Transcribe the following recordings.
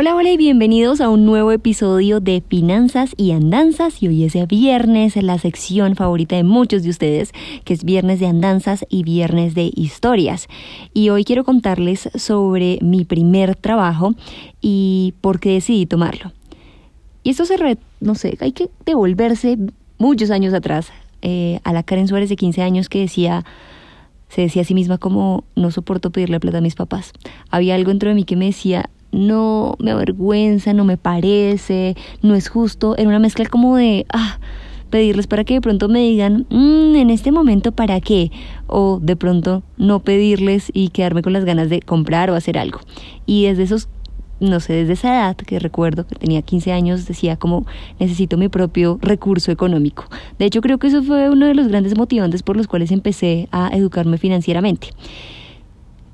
Hola, hola y bienvenidos a un nuevo episodio de Finanzas y Andanzas. Y hoy es viernes, la sección favorita de muchos de ustedes, que es viernes de andanzas y viernes de historias. Y hoy quiero contarles sobre mi primer trabajo y por qué decidí tomarlo. Y esto se, re, no sé, hay que devolverse muchos años atrás eh, a la Karen Suárez de 15 años que decía se decía a sí misma como no soporto pedirle plata a mis papás. Había algo dentro de mí que me decía no me avergüenza, no me parece, no es justo. Era una mezcla como de, ah, pedirles para que de pronto me digan, mm, en este momento, ¿para qué? O de pronto no pedirles y quedarme con las ganas de comprar o hacer algo. Y desde esos, no sé, desde esa edad que recuerdo que tenía 15 años, decía como, necesito mi propio recurso económico. De hecho, creo que eso fue uno de los grandes motivantes por los cuales empecé a educarme financieramente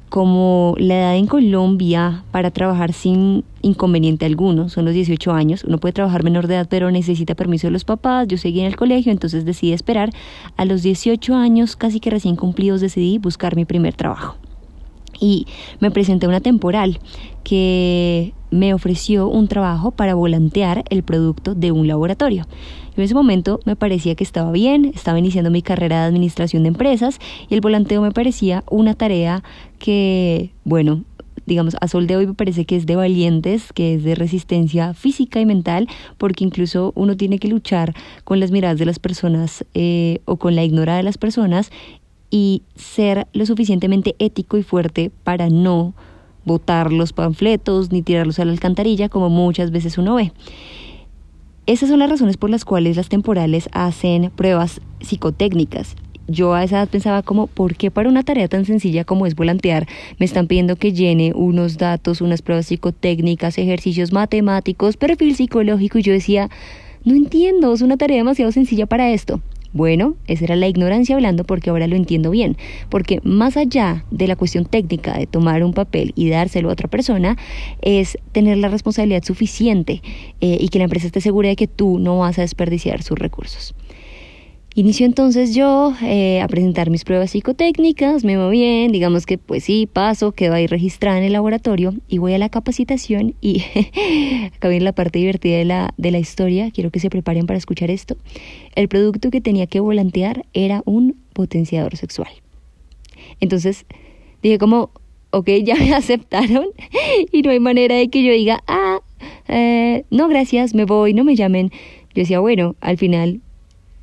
como la edad en Colombia para trabajar sin inconveniente alguno, son los 18 años, uno puede trabajar menor de edad pero necesita permiso de los papás, yo seguí en el colegio, entonces decidí esperar, a los 18 años casi que recién cumplidos decidí buscar mi primer trabajo. Y me presenté una temporal que me ofreció un trabajo para volantear el producto de un laboratorio. En ese momento me parecía que estaba bien, estaba iniciando mi carrera de administración de empresas y el volanteo me parecía una tarea que, bueno, digamos, a sol de hoy me parece que es de valientes, que es de resistencia física y mental, porque incluso uno tiene que luchar con las miradas de las personas eh, o con la ignorancia de las personas y ser lo suficientemente ético y fuerte para no botar los panfletos ni tirarlos a la alcantarilla como muchas veces uno ve. Esas son las razones por las cuales las temporales hacen pruebas psicotécnicas. Yo a esa edad pensaba como, ¿por qué para una tarea tan sencilla como es volantear me están pidiendo que llene unos datos, unas pruebas psicotécnicas, ejercicios matemáticos, perfil psicológico? Y yo decía, no entiendo, es una tarea demasiado sencilla para esto. Bueno, esa era la ignorancia hablando porque ahora lo entiendo bien, porque más allá de la cuestión técnica de tomar un papel y dárselo a otra persona, es tener la responsabilidad suficiente eh, y que la empresa esté segura de que tú no vas a desperdiciar sus recursos. Inicio entonces yo eh, a presentar mis pruebas psicotécnicas, me va bien, digamos que pues sí, paso, quedo ahí registrada en el laboratorio y voy a la capacitación y acá viene la parte divertida de la, de la historia, quiero que se preparen para escuchar esto. El producto que tenía que volantear era un potenciador sexual. Entonces dije como, ok, ya me aceptaron y no hay manera de que yo diga, ah, eh, no gracias, me voy, no me llamen. Yo decía, bueno, al final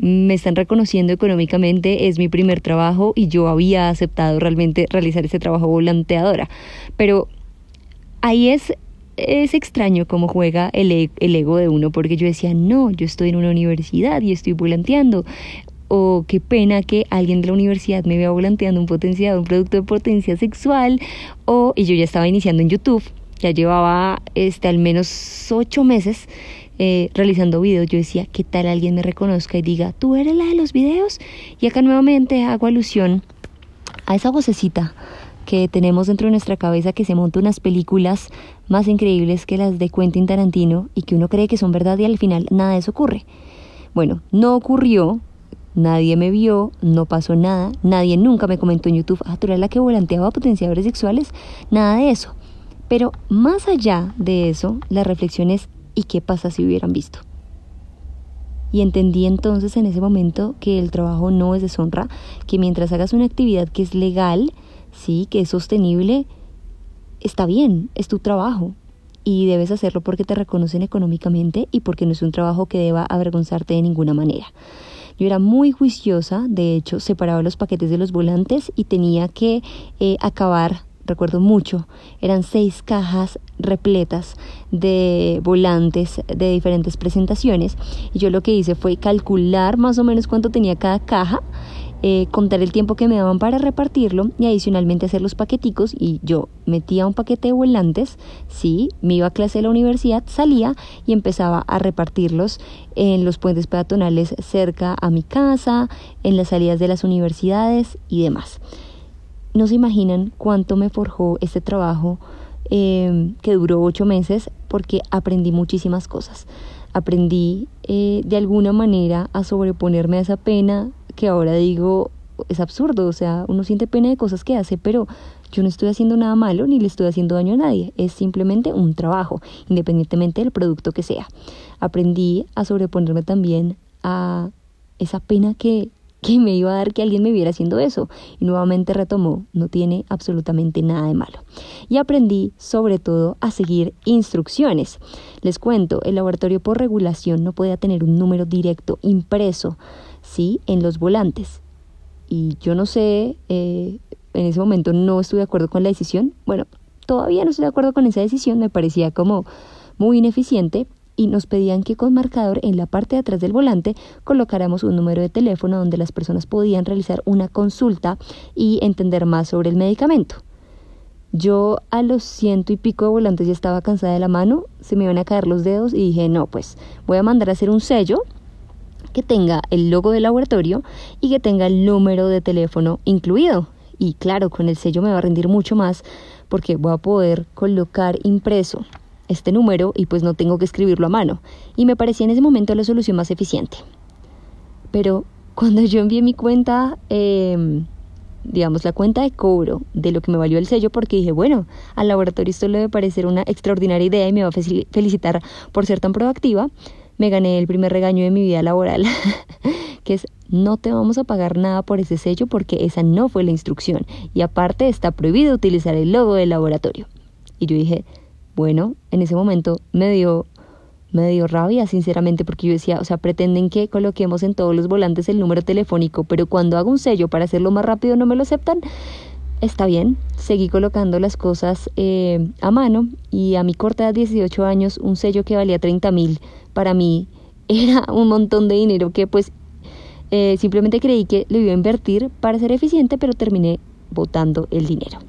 me están reconociendo económicamente, es mi primer trabajo y yo había aceptado realmente realizar ese trabajo volanteadora. Pero ahí es, es extraño cómo juega el, e, el ego de uno, porque yo decía, no, yo estoy en una universidad y estoy volanteando. O qué pena que alguien de la universidad me vea volanteando un potenciado, un producto de potencia sexual. O, y yo ya estaba iniciando en YouTube, ya llevaba este, al menos ocho meses eh, realizando videos, yo decía, ¿qué tal alguien me reconozca y diga, tú eres la de los videos? Y acá nuevamente hago alusión a esa vocecita que tenemos dentro de nuestra cabeza que se monta unas películas más increíbles que las de Quentin Tarantino y que uno cree que son verdad y al final nada de eso ocurre. Bueno, no ocurrió, nadie me vio, no pasó nada, nadie nunca me comentó en YouTube, ah, tú eres la que volanteaba potenciadores sexuales, nada de eso. Pero más allá de eso, la reflexión es ¿Y qué pasa si hubieran visto? Y entendí entonces en ese momento que el trabajo no es deshonra, que mientras hagas una actividad que es legal, sí, que es sostenible, está bien, es tu trabajo. Y debes hacerlo porque te reconocen económicamente y porque no es un trabajo que deba avergonzarte de ninguna manera. Yo era muy juiciosa, de hecho separaba los paquetes de los volantes y tenía que eh, acabar recuerdo mucho, eran seis cajas repletas de volantes de diferentes presentaciones y yo lo que hice fue calcular más o menos cuánto tenía cada caja eh, contar el tiempo que me daban para repartirlo y adicionalmente hacer los paqueticos y yo metía un paquete de volantes, sí, me iba a clase de la universidad, salía y empezaba a repartirlos en los puentes peatonales cerca a mi casa, en las salidas de las universidades y demás. No se imaginan cuánto me forjó este trabajo eh, que duró ocho meses porque aprendí muchísimas cosas. Aprendí eh, de alguna manera a sobreponerme a esa pena que ahora digo es absurdo, o sea, uno siente pena de cosas que hace, pero yo no estoy haciendo nada malo ni le estoy haciendo daño a nadie, es simplemente un trabajo, independientemente del producto que sea. Aprendí a sobreponerme también a esa pena que, que me iba a dar que alguien me viera haciendo eso. Y nuevamente retomó, no tiene absolutamente nada de malo. Y aprendí sobre todo a seguir instrucciones. Les cuento, el laboratorio por regulación no podía tener un número directo impreso ¿sí? en los volantes. Y yo no sé, eh, en ese momento no estuve de acuerdo con la decisión. Bueno, todavía no estoy de acuerdo con esa decisión, me parecía como muy ineficiente y nos pedían que con marcador en la parte de atrás del volante colocáramos un número de teléfono donde las personas podían realizar una consulta y entender más sobre el medicamento. Yo a los ciento y pico de volantes ya estaba cansada de la mano, se me iban a caer los dedos y dije, no, pues voy a mandar a hacer un sello que tenga el logo del laboratorio y que tenga el número de teléfono incluido. Y claro, con el sello me va a rendir mucho más porque voy a poder colocar impreso este número y pues no tengo que escribirlo a mano. Y me parecía en ese momento la solución más eficiente. Pero cuando yo envié mi cuenta, em, digamos, la cuenta de cobro de lo que me valió el sello, porque dije, bueno, al laboratorio esto le debe parecer una extraordinaria idea y me va a felicitar por ser tan proactiva, me gané el primer regaño de mi vida laboral, que es no te vamos a pagar nada por ese sello porque esa no fue la instrucción y aparte está prohibido utilizar el logo del laboratorio. Y yo dije, bueno, en ese momento me dio me dio rabia, sinceramente, porque yo decía, o sea, pretenden que coloquemos en todos los volantes el número telefónico, pero cuando hago un sello para hacerlo más rápido no me lo aceptan. Está bien, seguí colocando las cosas eh, a mano y a mi corta edad, 18 años, un sello que valía 30 mil, para mí era un montón de dinero que pues eh, simplemente creí que lo iba a invertir para ser eficiente, pero terminé botando el dinero.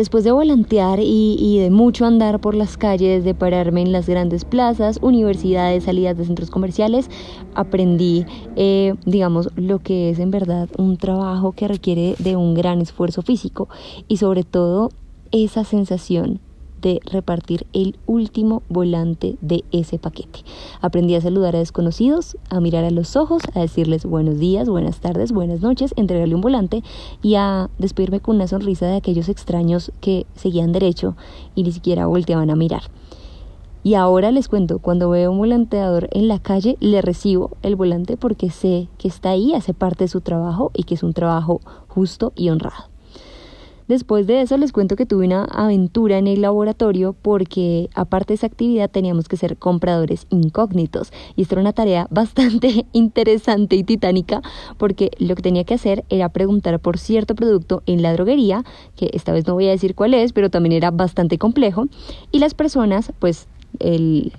Después de volantear y, de mucho andar por las calles, de pararme en las grandes plazas, universidades, salidas de centros comerciales, aprendí, eh, digamos, lo que es en verdad un trabajo que requiere de un gran esfuerzo físico y sobre todo esa sensación de repartir el último volante de ese paquete. Aprendí a saludar a desconocidos, a mirar a los ojos, a decirles buenos días, buenas tardes, buenas noches, entregarle un volante y a despedirme con una sonrisa de aquellos extraños que seguían derecho y ni siquiera volteaban a mirar. Y ahora les cuento, cuando veo un volanteador en la calle, le recibo el volante porque sé que está ahí, hace parte de su trabajo y que es un trabajo justo y honrado. Después de eso les cuento que tuve una aventura en el laboratorio porque aparte de esa actividad teníamos que ser compradores incógnitos. Y esto era una tarea bastante interesante y titánica porque lo que tenía que hacer era preguntar por cierto producto en la droguería, que esta vez no voy a decir cuál es, pero también era bastante complejo. Y las personas pues el,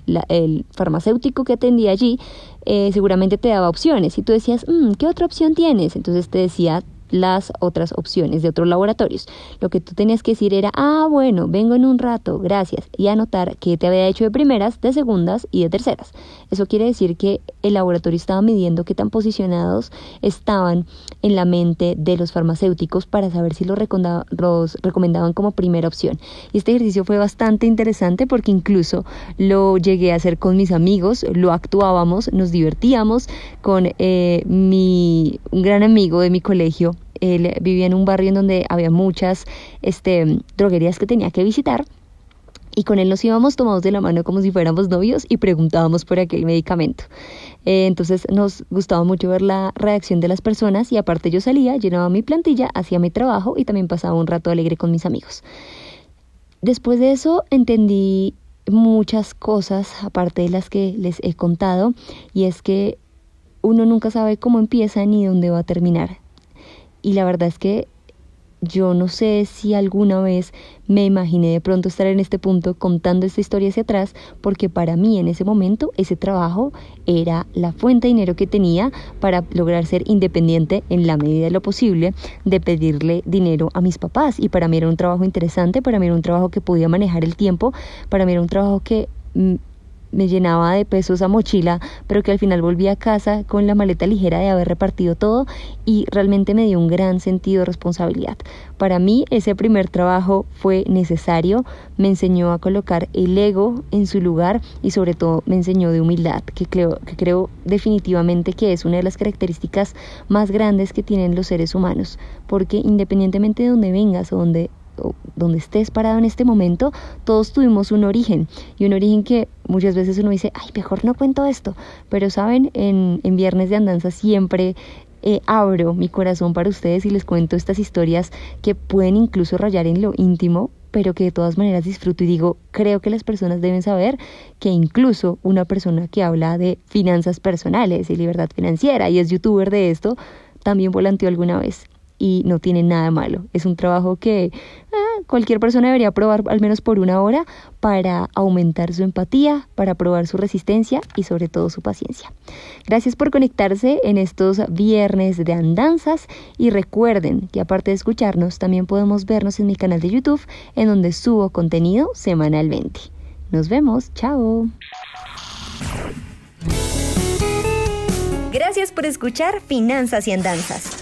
farmacéutico que atendía allí eh, seguramente te daba opciones. Y tú decías, mm, ¿qué otra opción tienes? Entonces te decía las otras opciones de otros laboratorios. Lo que tú tenías que decir era, ah, bueno, vengo en un rato, gracias, y anotar que te había hecho de primeras, de segundas y de terceras. Eso quiere decir que el laboratorio estaba midiendo qué tan posicionados estaban en la mente de los farmacéuticos para saber si los, los recomendaban como primera opción. Y este ejercicio fue bastante interesante porque incluso lo llegué a hacer con mis amigos, lo actuábamos, nos divertíamos con eh, mi un gran amigo de mi colegio él vivía en un barrio en donde había muchas este, droguerías que tenía que visitar. Y con él nos íbamos tomados de la mano como si fuéramos novios y preguntábamos por aquel medicamento. Eh, entonces nos gustaba mucho ver la reacción de las personas y aparte yo salía, llenaba mi plantilla, hacía mi trabajo y también pasaba un rato alegre con mis amigos. Después de eso entendí muchas cosas, aparte de las que les he contado, y es que uno nunca sabe cómo empieza ni dónde va a terminar. Y la verdad es que yo no sé si alguna vez me imaginé de pronto estar en este punto contando esta historia hacia atrás, porque para mí en ese momento ese trabajo era la fuente de dinero que tenía para lograr ser independiente en la medida de lo posible de pedirle dinero a mis papás. Y para mí era un trabajo interesante, para mí era un trabajo que podía manejar el tiempo, para mí era un trabajo que mm, me llenaba de pesos a mochila, pero que al final volví a casa con la maleta ligera de haber repartido todo y realmente me dio un gran sentido de responsabilidad. Para mí ese primer trabajo fue necesario, me enseñó a colocar el ego en su lugar y sobre todo me enseñó de humildad, que creo, que creo definitivamente que es una de las características más grandes que tienen los seres humanos, porque independientemente de donde vengas o donde donde estés parado en este momento, todos tuvimos un origen. Y un origen que muchas veces uno dice, ay, mejor no cuento esto, pero saben, en, en Viernes de Andanza siempre eh, abro mi corazón para ustedes y les cuento estas historias que pueden incluso rayar en lo íntimo, pero que de todas maneras disfruto y digo, creo que las personas deben saber que incluso una persona que habla de finanzas personales y libertad financiera y es youtuber de esto, también volanteó alguna vez y no tiene nada malo. Es un trabajo que ah, cualquier persona debería probar al menos por una hora para aumentar su empatía, para probar su resistencia y sobre todo su paciencia. Gracias por conectarse en estos viernes de andanzas y recuerden que aparte de escucharnos también podemos vernos en mi canal de YouTube en donde subo contenido semanalmente. Nos vemos, chao. Gracias por escuchar Finanzas y Andanzas.